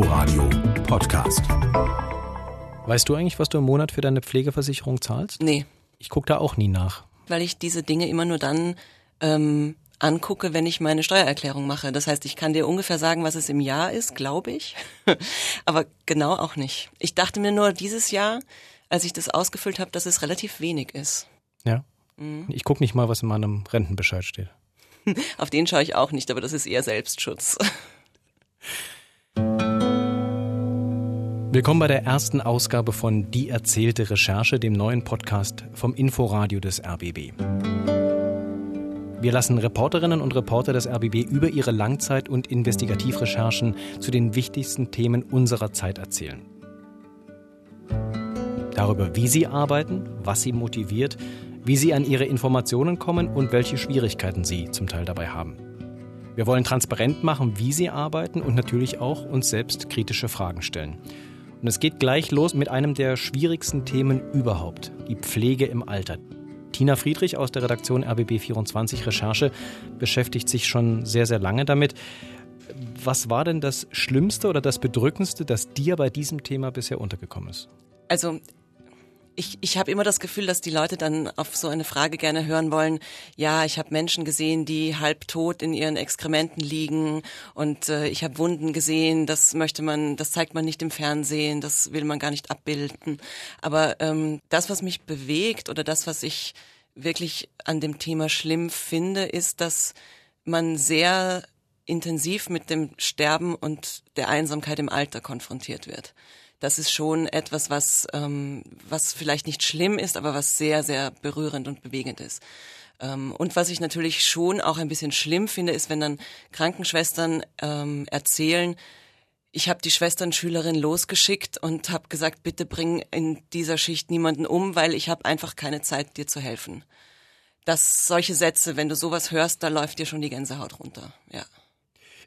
Inforadio Podcast. Weißt du eigentlich, was du im Monat für deine Pflegeversicherung zahlst? Nee. Ich gucke da auch nie nach. Weil ich diese Dinge immer nur dann ähm, angucke, wenn ich meine Steuererklärung mache. Das heißt, ich kann dir ungefähr sagen, was es im Jahr ist, glaube ich. Aber genau auch nicht. Ich dachte mir nur dieses Jahr, als ich das ausgefüllt habe, dass es relativ wenig ist. Ja. Mhm. Ich gucke nicht mal, was in meinem Rentenbescheid steht. Auf den schaue ich auch nicht, aber das ist eher Selbstschutz. Willkommen bei der ersten Ausgabe von Die erzählte Recherche, dem neuen Podcast vom Inforadio des RBB. Wir lassen Reporterinnen und Reporter des RBB über ihre Langzeit- und Investigativrecherchen zu den wichtigsten Themen unserer Zeit erzählen. Darüber, wie sie arbeiten, was sie motiviert, wie sie an ihre Informationen kommen und welche Schwierigkeiten sie zum Teil dabei haben. Wir wollen transparent machen, wie sie arbeiten und natürlich auch uns selbst kritische Fragen stellen. Und es geht gleich los mit einem der schwierigsten Themen überhaupt, die Pflege im Alter. Tina Friedrich aus der Redaktion RBB24 Recherche beschäftigt sich schon sehr, sehr lange damit. Was war denn das Schlimmste oder das Bedrückendste, das dir bei diesem Thema bisher untergekommen ist? Also ich, ich habe immer das Gefühl, dass die Leute dann auf so eine Frage gerne hören wollen, ja, ich habe Menschen gesehen, die halb tot in ihren Exkrementen liegen und äh, ich habe Wunden gesehen, das möchte man, das zeigt man nicht im Fernsehen, das will man gar nicht abbilden. Aber ähm, das, was mich bewegt oder das, was ich wirklich an dem Thema schlimm finde, ist, dass man sehr intensiv mit dem Sterben und der Einsamkeit im Alter konfrontiert wird das ist schon etwas, was, ähm, was vielleicht nicht schlimm ist, aber was sehr, sehr berührend und bewegend ist. Ähm, und was ich natürlich schon auch ein bisschen schlimm finde, ist, wenn dann Krankenschwestern ähm, erzählen, ich habe die Schwesternschülerin losgeschickt und habe gesagt, bitte bring in dieser Schicht niemanden um, weil ich habe einfach keine Zeit, dir zu helfen. Das solche Sätze, wenn du sowas hörst, da läuft dir schon die Gänsehaut runter. Ja.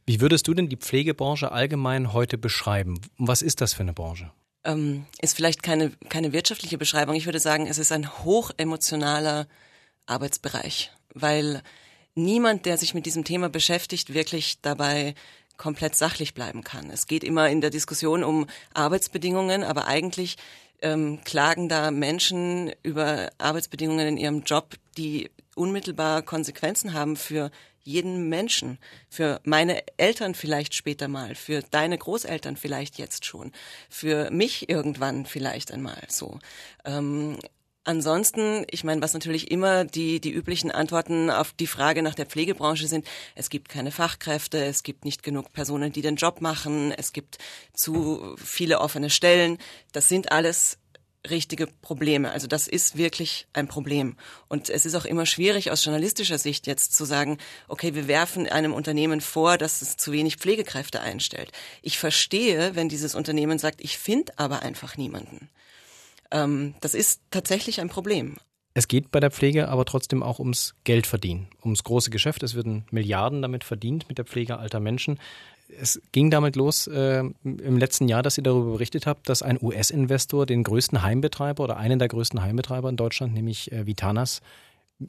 Wie würdest du denn die Pflegebranche allgemein heute beschreiben? Was ist das für eine Branche? Ähm, ist vielleicht keine, keine wirtschaftliche Beschreibung. Ich würde sagen, es ist ein hochemotionaler Arbeitsbereich, weil niemand, der sich mit diesem Thema beschäftigt, wirklich dabei komplett sachlich bleiben kann. Es geht immer in der Diskussion um Arbeitsbedingungen, aber eigentlich ähm, klagen da Menschen über Arbeitsbedingungen in ihrem Job, die unmittelbar Konsequenzen haben für jeden Menschen, für meine Eltern vielleicht später mal, für deine Großeltern vielleicht jetzt schon, für mich irgendwann vielleicht einmal so. Ähm, Ansonsten, ich meine, was natürlich immer die, die üblichen Antworten auf die Frage nach der Pflegebranche sind, es gibt keine Fachkräfte, es gibt nicht genug Personen, die den Job machen, es gibt zu viele offene Stellen. Das sind alles richtige Probleme. Also das ist wirklich ein Problem. Und es ist auch immer schwierig aus journalistischer Sicht jetzt zu sagen, okay, wir werfen einem Unternehmen vor, dass es zu wenig Pflegekräfte einstellt. Ich verstehe, wenn dieses Unternehmen sagt, ich finde aber einfach niemanden. Ähm, das ist tatsächlich ein Problem. Es geht bei der Pflege aber trotzdem auch ums Geldverdienen, ums große Geschäft. Es werden Milliarden damit verdient mit der Pflege alter Menschen. Es ging damit los äh, im letzten Jahr, dass ihr darüber berichtet habt, dass ein US-Investor den größten Heimbetreiber oder einen der größten Heimbetreiber in Deutschland, nämlich äh, Vitanas,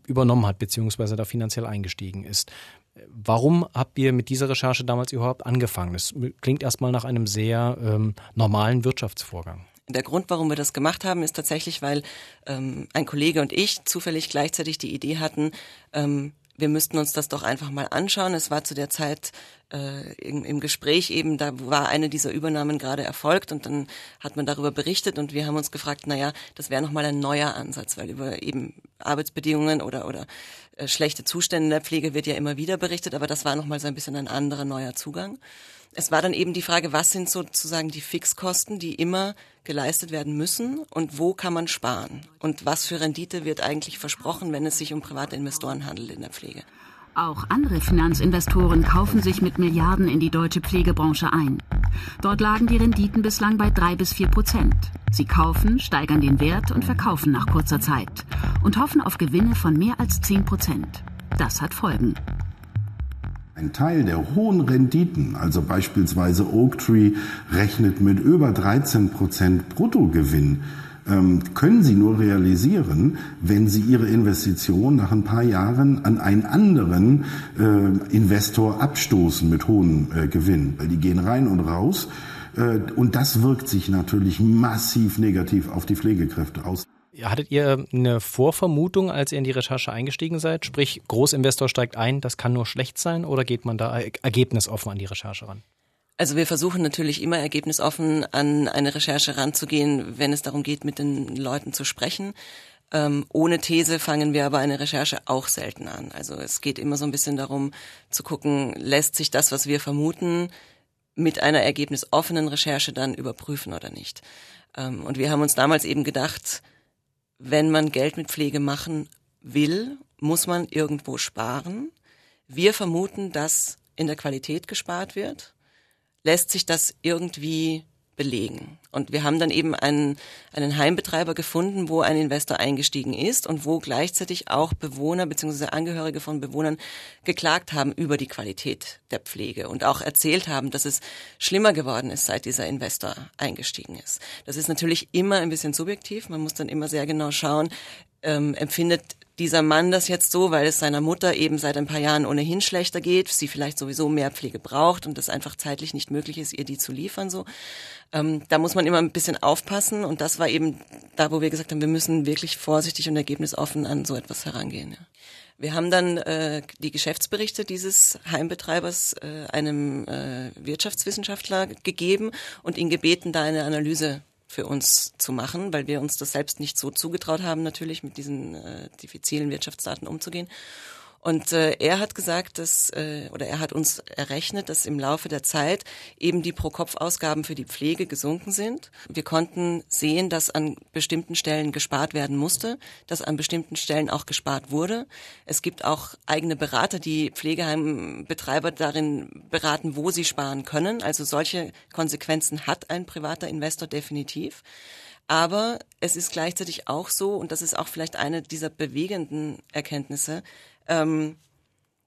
übernommen hat, beziehungsweise da finanziell eingestiegen ist. Warum habt ihr mit dieser Recherche damals überhaupt angefangen? Das klingt erstmal nach einem sehr ähm, normalen Wirtschaftsvorgang. Der Grund, warum wir das gemacht haben, ist tatsächlich, weil ähm, ein Kollege und ich zufällig gleichzeitig die Idee hatten, ähm, wir müssten uns das doch einfach mal anschauen. Es war zu der Zeit äh, im, im Gespräch eben, da war eine dieser Übernahmen gerade erfolgt und dann hat man darüber berichtet und wir haben uns gefragt, na ja, das wäre nochmal ein neuer Ansatz, weil über eben Arbeitsbedingungen oder, oder äh, schlechte Zustände in der Pflege wird ja immer wieder berichtet, aber das war nochmal so ein bisschen ein anderer neuer Zugang. Es war dann eben die Frage, was sind sozusagen die Fixkosten, die immer geleistet werden müssen und wo kann man sparen? Und was für Rendite wird eigentlich versprochen, wenn es sich um private Investoren handelt in der Pflege? Auch andere Finanzinvestoren kaufen sich mit Milliarden in die deutsche Pflegebranche ein. Dort lagen die Renditen bislang bei drei bis vier Prozent. Sie kaufen, steigern den Wert und verkaufen nach kurzer Zeit und hoffen auf Gewinne von mehr als zehn Prozent. Das hat Folgen. Ein Teil der hohen Renditen, also beispielsweise Oaktree, rechnet mit über 13 Prozent Bruttogewinn ähm, können sie nur realisieren, wenn sie ihre Investition nach ein paar Jahren an einen anderen äh, Investor abstoßen mit hohem äh, Gewinn. Weil die gehen rein und raus Äh, und das wirkt sich natürlich massiv negativ auf die Pflegekräfte aus. Hattet ihr eine Vorvermutung, als ihr in die Recherche eingestiegen seid? Sprich, Großinvestor steigt ein, das kann nur schlecht sein oder geht man da ergebnisoffen an die Recherche ran? Also wir versuchen natürlich immer ergebnisoffen an eine Recherche ranzugehen, wenn es darum geht, mit den Leuten zu sprechen. Ähm, ohne These fangen wir aber eine Recherche auch selten an. Also es geht immer so ein bisschen darum zu gucken, lässt sich das, was wir vermuten, mit einer ergebnisoffenen Recherche dann überprüfen oder nicht. Ähm, und wir haben uns damals eben gedacht, wenn man Geld mit Pflege machen will, muss man irgendwo sparen. Wir vermuten, dass in der Qualität gespart wird lässt sich das irgendwie belegen. Und wir haben dann eben einen, einen Heimbetreiber gefunden, wo ein Investor eingestiegen ist und wo gleichzeitig auch Bewohner bzw. Angehörige von Bewohnern geklagt haben über die Qualität der Pflege und auch erzählt haben, dass es schlimmer geworden ist, seit dieser Investor eingestiegen ist. Das ist natürlich immer ein bisschen subjektiv. Man muss dann immer sehr genau schauen, ähm, empfindet dieser Mann das jetzt so, weil es seiner Mutter eben seit ein paar Jahren ohnehin schlechter geht, sie vielleicht sowieso mehr Pflege braucht und es einfach zeitlich nicht möglich ist, ihr die zu liefern so. Ähm, da muss man immer ein bisschen aufpassen und das war eben da, wo wir gesagt haben, wir müssen wirklich vorsichtig und ergebnisoffen an so etwas herangehen. Ja. Wir haben dann äh, die Geschäftsberichte dieses Heimbetreibers äh, einem äh, Wirtschaftswissenschaftler gegeben und ihn gebeten, da eine Analyse für uns zu machen, weil wir uns das selbst nicht so zugetraut haben, natürlich mit diesen äh, diffizilen Wirtschaftsdaten umzugehen. Und äh, er hat gesagt, dass äh, oder er hat uns errechnet, dass im Laufe der Zeit eben die Pro-Kopf-Ausgaben für die Pflege gesunken sind. Wir konnten sehen, dass an bestimmten Stellen gespart werden musste, dass an bestimmten Stellen auch gespart wurde. Es gibt auch eigene Berater, die Pflegeheimbetreiber darin beraten, wo sie sparen können. Also solche Konsequenzen hat ein privater Investor definitiv. Aber es ist gleichzeitig auch so, und das ist auch vielleicht eine dieser bewegenden Erkenntnisse, ähm,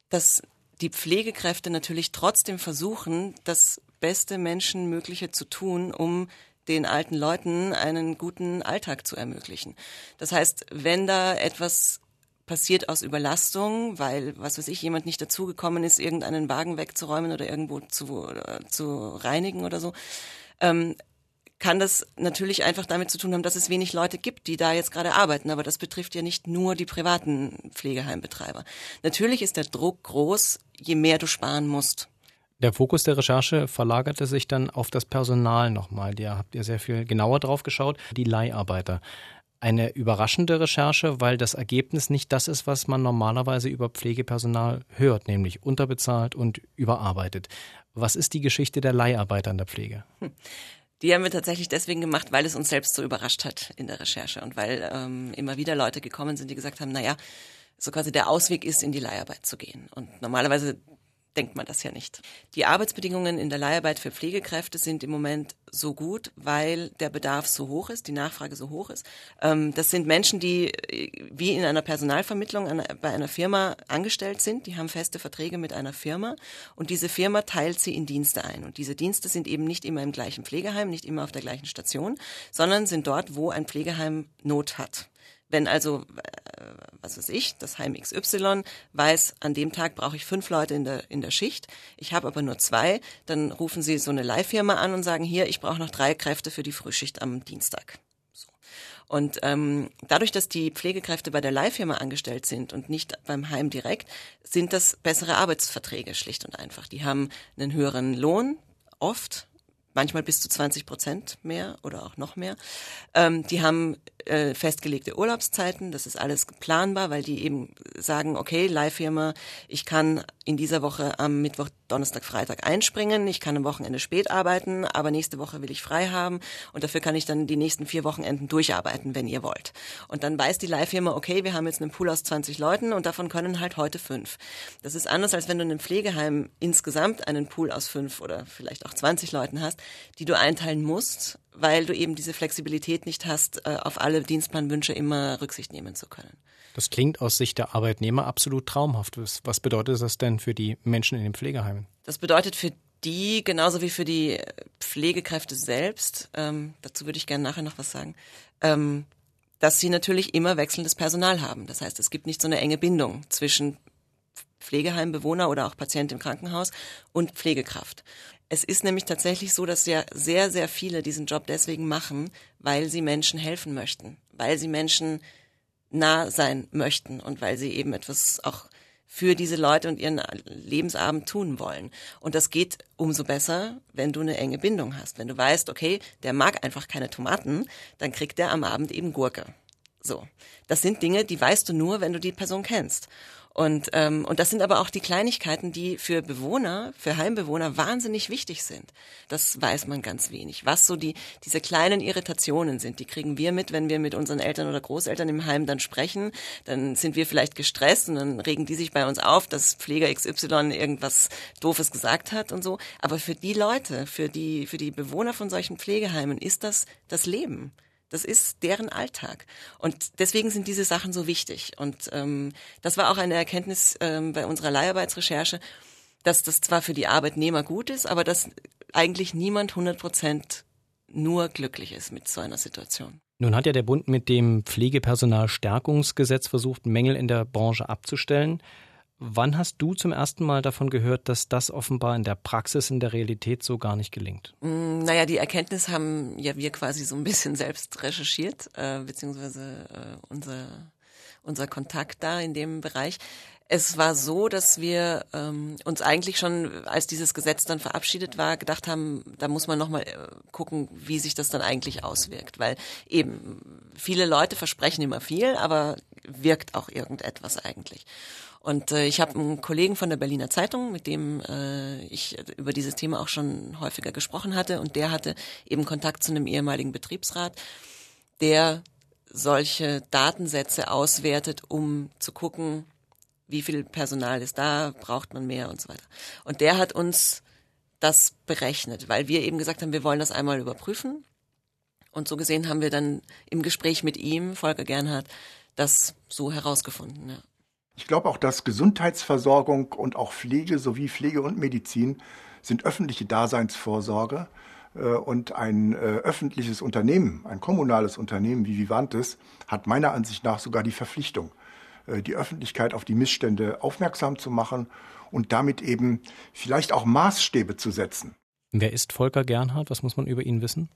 dass die Pflegekräfte natürlich trotzdem versuchen, das beste Menschenmögliche zu tun, um den alten Leuten einen guten Alltag zu ermöglichen. Das heißt, wenn da etwas passiert aus Überlastung, weil, was weiß ich, jemand nicht dazugekommen ist, irgendeinen Wagen wegzuräumen oder irgendwo zu, äh, zu reinigen oder so, ähm, kann das natürlich einfach damit zu tun haben, dass es wenig Leute gibt, die da jetzt gerade arbeiten. Aber das betrifft ja nicht nur die privaten Pflegeheimbetreiber. Natürlich ist der Druck groß, je mehr du sparen musst. Der Fokus der Recherche verlagerte sich dann auf das Personal nochmal. Da habt ihr sehr viel genauer drauf geschaut. Die Leiharbeiter. Eine überraschende Recherche, weil das Ergebnis nicht das ist, was man normalerweise über Pflegepersonal hört, nämlich unterbezahlt und überarbeitet. Was ist die Geschichte der Leiharbeiter in der Pflege? Hm. Die haben wir tatsächlich deswegen gemacht, weil es uns selbst so überrascht hat in der Recherche und weil ähm, immer wieder Leute gekommen sind, die gesagt haben, naja, so quasi der Ausweg ist, in die Leiharbeit zu gehen. Und normalerweise denkt man das ja nicht. Die Arbeitsbedingungen in der Leiharbeit für Pflegekräfte sind im Moment so gut, weil der Bedarf so hoch ist, die Nachfrage so hoch ist. Ähm, das sind Menschen, die äh, wie in einer Personalvermittlung bei einer Firma angestellt sind. Die haben feste Verträge mit einer Firma und diese Firma teilt sie in Dienste ein. Und diese Dienste sind eben nicht immer im gleichen Pflegeheim, nicht immer auf der gleichen Station, sondern sind dort, wo ein Pflegeheim Not hat. Wenn also, äh, was weiß ich, das Heim XY weiß, an dem Tag brauche ich fünf Leute in der, in der Schicht, ich habe aber nur zwei, dann rufen sie so eine Leihfirma an und sagen, hier, ich brauche noch drei Kräfte für die Frühschicht am Dienstag. So. Und ähm, dadurch, dass die Pflegekräfte bei der Leihfirma angestellt sind und nicht beim Heim direkt, sind das bessere Arbeitsverträge schlicht und einfach. Die haben einen höheren Lohn, oft, manchmal bis zu 20 Prozent mehr oder auch noch mehr. Ähm, die haben äh, festgelegte Urlaubszeiten, das ist alles planbar, weil die eben sagen, okay, Leihfirma, ich kann in dieser Woche am Mittwoch, Donnerstag, Freitag einspringen, ich kann am Wochenende spät arbeiten, aber nächste Woche will ich frei haben und dafür kann ich dann die nächsten vier Wochenenden durcharbeiten, wenn ihr wollt. Und dann weiß die Leihfirma, okay, wir haben jetzt einen Pool aus 20 Leuten und davon können halt heute fünf. Das ist anders, als wenn du in einem Pflegeheim insgesamt einen Pool aus fünf oder vielleicht auch 20 Leuten hast, die du einteilen musst weil du eben diese Flexibilität nicht hast, äh, auf alle Dienstplanwünsche immer Rücksicht nehmen zu können. Das klingt aus Sicht der Arbeitnehmer absolut traumhaft. Was bedeutet das denn für die Menschen in den Pflegeheimen? Das bedeutet für die genauso wie für die Pflegekräfte selbst, ähm, dazu würde ich gerne nachher noch was sagen, ähm, dass sie natürlich immer wechselndes Personal haben. Das heißt, es gibt nicht so eine enge Bindung zwischen Pflegeheimbewohner oder auch Patient im Krankenhaus und Pflegekraft. Es ist nämlich tatsächlich so, dass ja sehr, sehr viele diesen Job deswegen machen, weil sie Menschen helfen möchten, weil sie Menschen nah sein möchten und weil sie eben etwas auch für diese Leute und ihren Lebensabend tun wollen. Und das geht umso besser, wenn du eine enge Bindung hast. Wenn du weißt, okay, der mag einfach keine Tomaten, dann kriegt der am Abend eben Gurke. So. Das sind Dinge, die weißt du nur, wenn du die Person kennst. Und, ähm, und das sind aber auch die Kleinigkeiten, die für Bewohner, für Heimbewohner wahnsinnig wichtig sind. Das weiß man ganz wenig. Was so die, diese kleinen Irritationen sind, die kriegen wir mit, wenn wir mit unseren Eltern oder Großeltern im Heim dann sprechen. Dann sind wir vielleicht gestresst und dann regen die sich bei uns auf, dass Pfleger XY irgendwas Doofes gesagt hat und so. Aber für die Leute, für die, für die Bewohner von solchen Pflegeheimen ist das das Leben. Das ist deren Alltag. Und deswegen sind diese Sachen so wichtig. Und ähm, das war auch eine Erkenntnis ähm, bei unserer Leiharbeitsrecherche, dass das zwar für die Arbeitnehmer gut ist, aber dass eigentlich niemand 100 Prozent nur glücklich ist mit so einer Situation. Nun hat ja der Bund mit dem Pflegepersonalstärkungsgesetz versucht, Mängel in der Branche abzustellen. Wann hast du zum ersten Mal davon gehört, dass das offenbar in der Praxis, in der Realität so gar nicht gelingt? Mm, naja, die Erkenntnis haben ja wir quasi so ein bisschen selbst recherchiert, äh, beziehungsweise äh, unser, unser Kontakt da in dem Bereich. Es war so, dass wir ähm, uns eigentlich schon, als dieses Gesetz dann verabschiedet war, gedacht haben, da muss man nochmal äh, gucken, wie sich das dann eigentlich auswirkt. Weil eben viele Leute versprechen immer viel, aber wirkt auch irgendetwas eigentlich. Und äh, ich habe einen Kollegen von der Berliner Zeitung, mit dem äh, ich über dieses Thema auch schon häufiger gesprochen hatte, und der hatte eben Kontakt zu einem ehemaligen Betriebsrat, der solche Datensätze auswertet, um zu gucken, wie viel Personal ist da, braucht man mehr und so weiter. Und der hat uns das berechnet, weil wir eben gesagt haben, wir wollen das einmal überprüfen. Und so gesehen haben wir dann im Gespräch mit ihm, Volker Gernhardt, das so herausgefunden. Ja. Ich glaube auch, dass Gesundheitsversorgung und auch Pflege sowie Pflege und Medizin sind öffentliche Daseinsvorsorge äh, und ein äh, öffentliches Unternehmen, ein kommunales Unternehmen wie Vivantes, hat meiner Ansicht nach sogar die Verpflichtung, äh, die Öffentlichkeit auf die Missstände aufmerksam zu machen und damit eben vielleicht auch Maßstäbe zu setzen. Wer ist Volker Gernhardt? Was muss man über ihn wissen?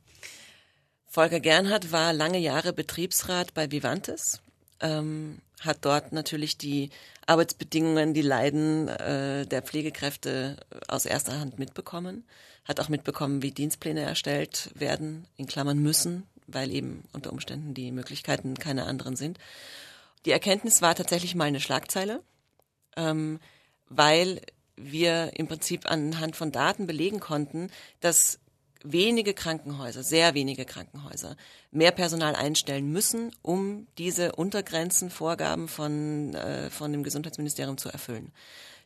Volker Gernhardt war lange Jahre Betriebsrat bei Vivantes ähm, hat dort natürlich die Arbeitsbedingungen, die Leiden äh, der Pflegekräfte aus erster Hand mitbekommen, hat auch mitbekommen, wie Dienstpläne erstellt werden, in Klammern müssen, weil eben unter Umständen die Möglichkeiten keine anderen sind. Die Erkenntnis war tatsächlich mal eine Schlagzeile, ähm, weil wir im Prinzip anhand von Daten belegen konnten, dass wenige Krankenhäuser, sehr wenige Krankenhäuser, mehr Personal einstellen müssen, um diese Untergrenzenvorgaben von, äh, von dem Gesundheitsministerium zu erfüllen.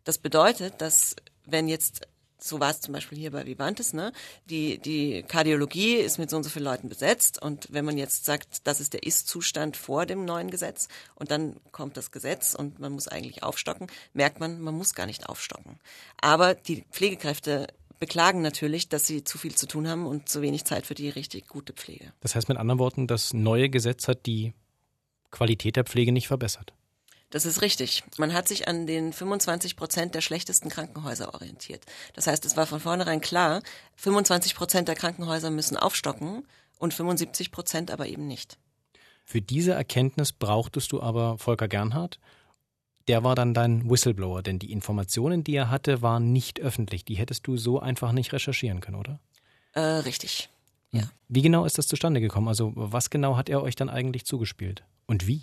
Das bedeutet, dass wenn jetzt so war es zum Beispiel hier bei Vivantes, ne? Die, die Kardiologie ist mit so und so vielen Leuten besetzt und wenn man jetzt sagt, das ist der Ist-Zustand vor dem neuen Gesetz und dann kommt das Gesetz und man muss eigentlich aufstocken, merkt man, man muss gar nicht aufstocken. Aber die Pflegekräfte beklagen natürlich, dass sie zu viel zu tun haben und zu wenig Zeit für die richtig gute Pflege. Das heißt mit anderen Worten, das neue Gesetz hat die Qualität der Pflege nicht verbessert. Das ist richtig. Man hat sich an den 25 Prozent der schlechtesten Krankenhäuser orientiert. Das heißt, es war von vornherein klar, 25 Prozent der Krankenhäuser müssen aufstocken und 75 Prozent aber eben nicht. Für diese Erkenntnis brauchtest du aber Volker Gernhardt der war dann dein Whistleblower, denn die Informationen, die er hatte, waren nicht öffentlich. Die hättest du so einfach nicht recherchieren können, oder? Äh, richtig. Ja. Wie genau ist das zustande gekommen? Also was genau hat er euch dann eigentlich zugespielt? Und wie?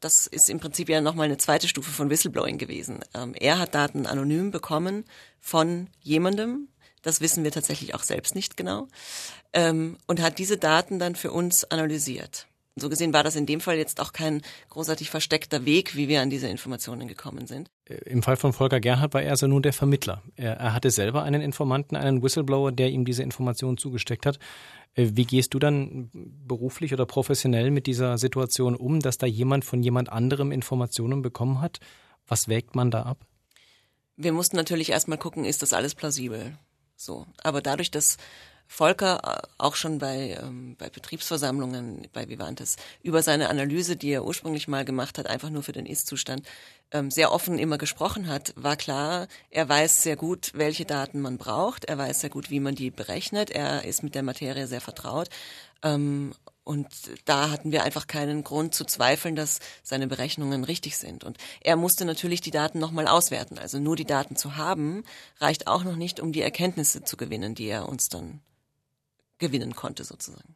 Das ist im Prinzip ja nochmal eine zweite Stufe von Whistleblowing gewesen. Ähm, er hat Daten anonym bekommen von jemandem, das wissen wir tatsächlich auch selbst nicht genau, ähm, und hat diese Daten dann für uns analysiert. So gesehen war das in dem Fall jetzt auch kein großartig versteckter Weg, wie wir an diese Informationen gekommen sind. Äh, Im Fall von Volker Gerhard war er also nur der Vermittler. Er, er hatte selber einen Informanten, einen Whistleblower, der ihm diese Informationen zugesteckt hat. Äh, wie gehst du dann beruflich oder professionell mit dieser Situation um, dass da jemand von jemand anderem Informationen bekommen hat? Was wägt man da ab? Wir mussten natürlich erstmal gucken, ist das alles plausibel? So. Aber dadurch, dass Volker äh, auch schon bei, ähm, bei Betriebsversammlungen bei Vivantes über seine Analyse, die er ursprünglich mal gemacht hat, einfach nur für den Ist-Zustand, ähm, sehr offen immer gesprochen hat, war klar, er weiß sehr gut, welche Daten man braucht, er weiß sehr gut, wie man die berechnet, er ist mit der Materie sehr vertraut. Ähm, und da hatten wir einfach keinen Grund zu zweifeln, dass seine Berechnungen richtig sind. Und er musste natürlich die Daten nochmal auswerten. Also nur die Daten zu haben, reicht auch noch nicht, um die Erkenntnisse zu gewinnen, die er uns dann gewinnen konnte sozusagen.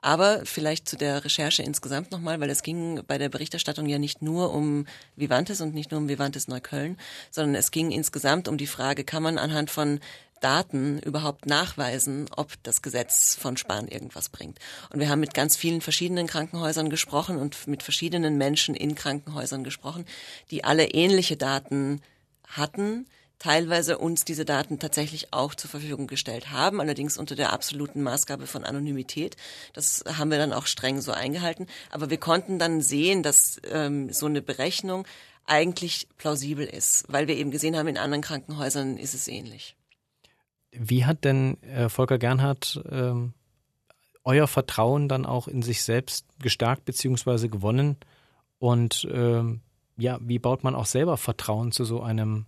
Aber vielleicht zu der Recherche insgesamt nochmal, weil es ging bei der Berichterstattung ja nicht nur um Vivantes und nicht nur um Vivantes Neukölln, sondern es ging insgesamt um die Frage, kann man anhand von Daten überhaupt nachweisen, ob das Gesetz von Spahn irgendwas bringt. Und wir haben mit ganz vielen verschiedenen Krankenhäusern gesprochen und mit verschiedenen Menschen in Krankenhäusern gesprochen, die alle ähnliche Daten hatten, teilweise uns diese Daten tatsächlich auch zur Verfügung gestellt haben, allerdings unter der absoluten Maßgabe von Anonymität. Das haben wir dann auch streng so eingehalten. Aber wir konnten dann sehen, dass ähm, so eine Berechnung eigentlich plausibel ist, weil wir eben gesehen haben, in anderen Krankenhäusern ist es ähnlich. Wie hat denn äh, Volker Gernhardt ähm, euer Vertrauen dann auch in sich selbst gestärkt bzw. gewonnen? Und ähm, ja, wie baut man auch selber Vertrauen zu so einem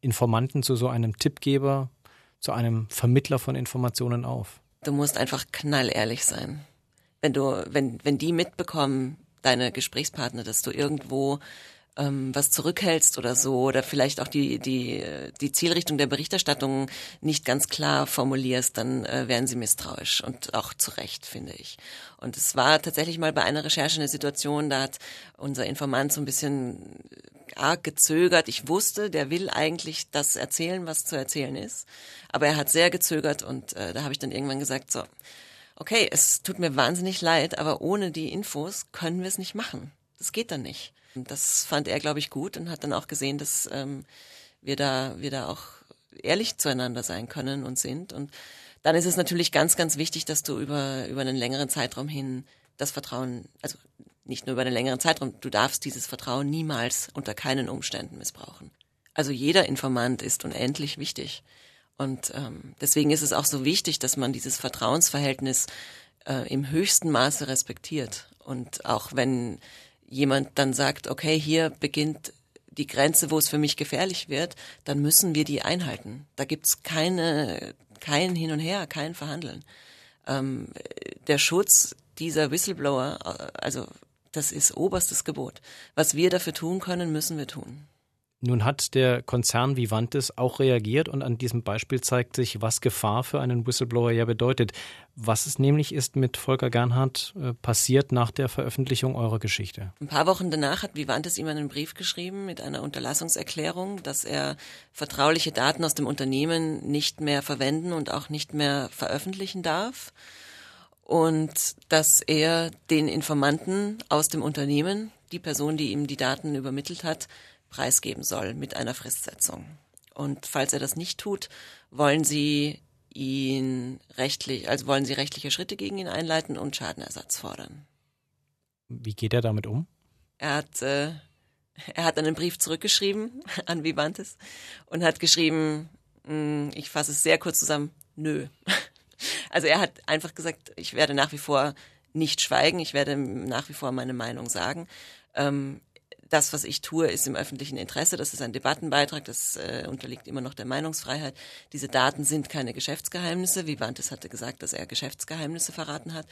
Informanten, zu so einem Tippgeber, zu einem Vermittler von Informationen auf? Du musst einfach knallehrlich sein. Wenn du, wenn, wenn die mitbekommen, deine Gesprächspartner, dass du irgendwo ähm, was zurückhältst oder so oder vielleicht auch die die die Zielrichtung der Berichterstattung nicht ganz klar formulierst, dann äh, werden sie misstrauisch und auch zu Recht finde ich. Und es war tatsächlich mal bei einer Recherche eine Situation, da hat unser Informant so ein bisschen arg gezögert. Ich wusste, der will eigentlich das erzählen, was zu erzählen ist. Aber er hat sehr gezögert und äh, da habe ich dann irgendwann gesagt, so, okay, es tut mir wahnsinnig leid, aber ohne die Infos können wir es nicht machen. Das geht dann nicht. Das fand er, glaube ich, gut und hat dann auch gesehen, dass ähm, wir da, wir da auch ehrlich zueinander sein können und sind. Und dann ist es natürlich ganz, ganz wichtig, dass du über, über einen längeren Zeitraum hin das Vertrauen, also nicht nur über einen längeren Zeitraum, du darfst dieses Vertrauen niemals unter keinen Umständen missbrauchen. Also jeder Informant ist unendlich wichtig. Und ähm, deswegen ist es auch so wichtig, dass man dieses Vertrauensverhältnis äh, im höchsten Maße respektiert. Und auch wenn jemand dann sagt, okay, hier beginnt die Grenze, wo es für mich gefährlich wird, dann müssen wir die einhalten. Da gibt's keine, kein Hin und Her, kein Verhandeln. Ähm, der Schutz dieser Whistleblower, äh, also das ist oberstes Gebot. Was wir dafür tun können, müssen wir tun. Nun hat der Konzern Vivantes auch reagiert und an diesem Beispiel zeigt sich, was Gefahr für einen Whistleblower ja bedeutet. Was es nämlich ist mit Volker Gernhardt äh, passiert nach der Veröffentlichung eurer Geschichte. Ein paar Wochen danach hat Vivantes ihm einen Brief geschrieben mit einer Unterlassungserklärung, dass er vertrauliche Daten aus dem Unternehmen nicht mehr verwenden und auch nicht mehr veröffentlichen darf und dass er den Informanten aus dem Unternehmen, die Person, die ihm die Daten übermittelt hat, preisgeben soll mit einer Fristsetzung. Und falls er das nicht tut, wollen sie ihn rechtlich, also wollen sie rechtliche Schritte gegen ihn einleiten und Schadenersatz fordern. Wie geht er damit um? Er hat, äh, er hat einen Brief zurückgeschrieben an Vivantes und hat geschrieben, mh, hm, ich fasse es sehr kurz zusammen, nö. Also er hat einfach gesagt, ich werde nach wie vor nicht schweigen, ich werde nach wie vor meine Meinung sagen. Ähm, das, was ich tue, ist im öffentlichen Interesse. Das ist ein Debattenbeitrag. Das äh, unterliegt immer noch der Meinungsfreiheit. Diese Daten sind keine Geschäftsgeheimnisse. Vivantes hatte gesagt, dass er Geschäftsgeheimnisse verraten hat.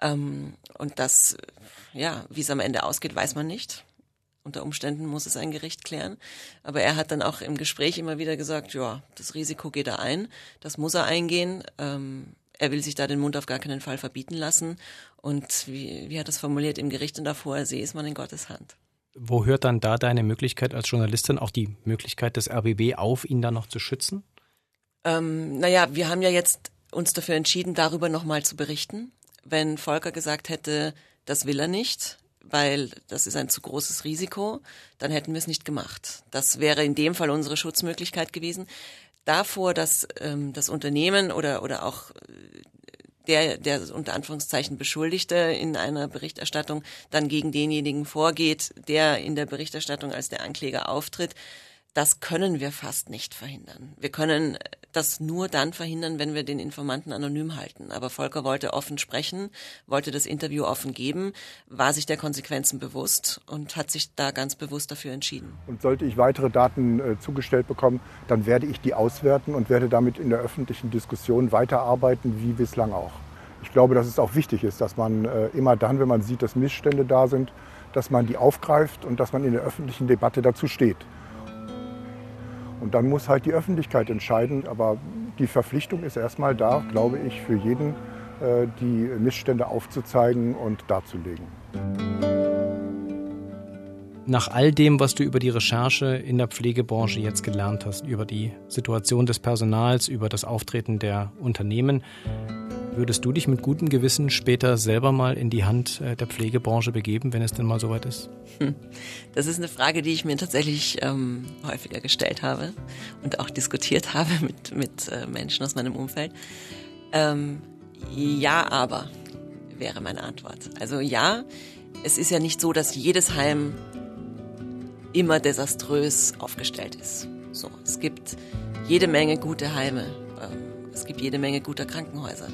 Ähm, und das, ja, wie es am Ende ausgeht, weiß man nicht. Unter Umständen muss es ein Gericht klären. Aber er hat dann auch im Gespräch immer wieder gesagt, ja, das Risiko geht er ein, das muss er eingehen. Ähm, er will sich da den Mund auf gar keinen Fall verbieten lassen. Und wie, wie hat es formuliert, im Gericht und davor See ist man in Gottes Hand. Wo hört dann da deine Möglichkeit als Journalistin, auch die Möglichkeit des RBB auf, ihn da noch zu schützen? Ähm, naja, wir haben ja jetzt uns dafür entschieden, darüber nochmal zu berichten. Wenn Volker gesagt hätte, das will er nicht, weil das ist ein zu großes Risiko, dann hätten wir es nicht gemacht. Das wäre in dem Fall unsere Schutzmöglichkeit gewesen. Davor, dass ähm, das Unternehmen oder, oder auch äh, der, der unter Anführungszeichen Beschuldigte in einer Berichterstattung dann gegen denjenigen vorgeht, der in der Berichterstattung als der Ankläger auftritt, das können wir fast nicht verhindern. Wir können das nur dann verhindern, wenn wir den Informanten anonym halten. Aber Volker wollte offen sprechen, wollte das Interview offen geben, war sich der Konsequenzen bewusst und hat sich da ganz bewusst dafür entschieden. Und sollte ich weitere Daten äh, zugestellt bekommen, dann werde ich die auswerten und werde damit in der öffentlichen Diskussion weiterarbeiten, wie bislang auch. Ich glaube, dass es auch wichtig ist, dass man äh, immer dann, wenn man sieht, dass Missstände da sind, dass man die aufgreift und dass man in der öffentlichen Debatte dazu steht. Und dann muss halt die Öffentlichkeit entscheiden. Aber die Verpflichtung ist erstmal da, glaube ich, für jeden, äh, die Missstände aufzuzeigen und darzulegen. Nach all dem, was du über die Recherche in der Pflegebranche jetzt gelernt hast, über die Situation des Personals, über das Auftreten der Unternehmen, Würdest du dich mit gutem Gewissen später selber mal in die Hand äh, der Pflegebranche begeben, wenn es denn mal soweit ist? Hm. Das ist eine Frage, die ich mir tatsächlich ähm, häufiger gestellt habe und auch diskutiert habe mit, mit äh, Menschen aus meinem Umfeld. Ähm, ja, aber wäre meine Antwort. Also ja, es ist ja nicht so, dass jedes Heim immer desaströs aufgestellt ist. So, es gibt jede Menge gute Heime. Ähm, es gibt jede Menge guter Krankenhäuser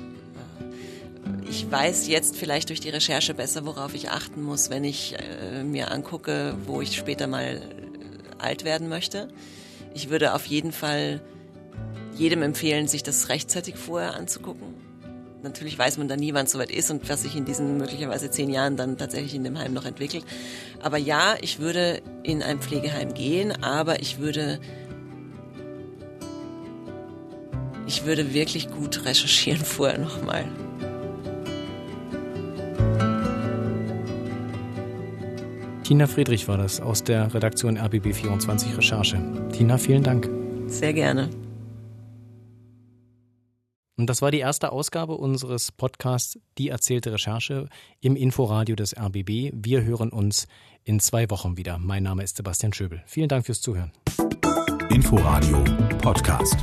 ich weiß jetzt vielleicht durch die Recherche besser, worauf ich achten muss, wenn ich äh, mir angucke, wo ich später mal äh, alt werden möchte. Ich würde auf jeden Fall jedem empfehlen, sich das rechtzeitig vorher anzugucken. Natürlich weiß man dann nie, wann es soweit ist und was sich in diesen möglicherweise zehn Jahren dann tatsächlich in dem Heim noch entwickelt. Aber ja, ich würde in ein Pflegeheim gehen, aber ich würde ich würde wirklich gut recherchieren vorher nochmal. Tina Friedrich war das aus der Redaktion RBB24 Recherche. Tina, vielen Dank. Sehr gerne. Und das war die erste Ausgabe unseres Podcasts Die erzählte Recherche im Inforadio des RBB. Wir hören uns in zwei Wochen wieder. Mein Name ist Sebastian Schöbel. Vielen Dank fürs Zuhören. Inforadio Podcast.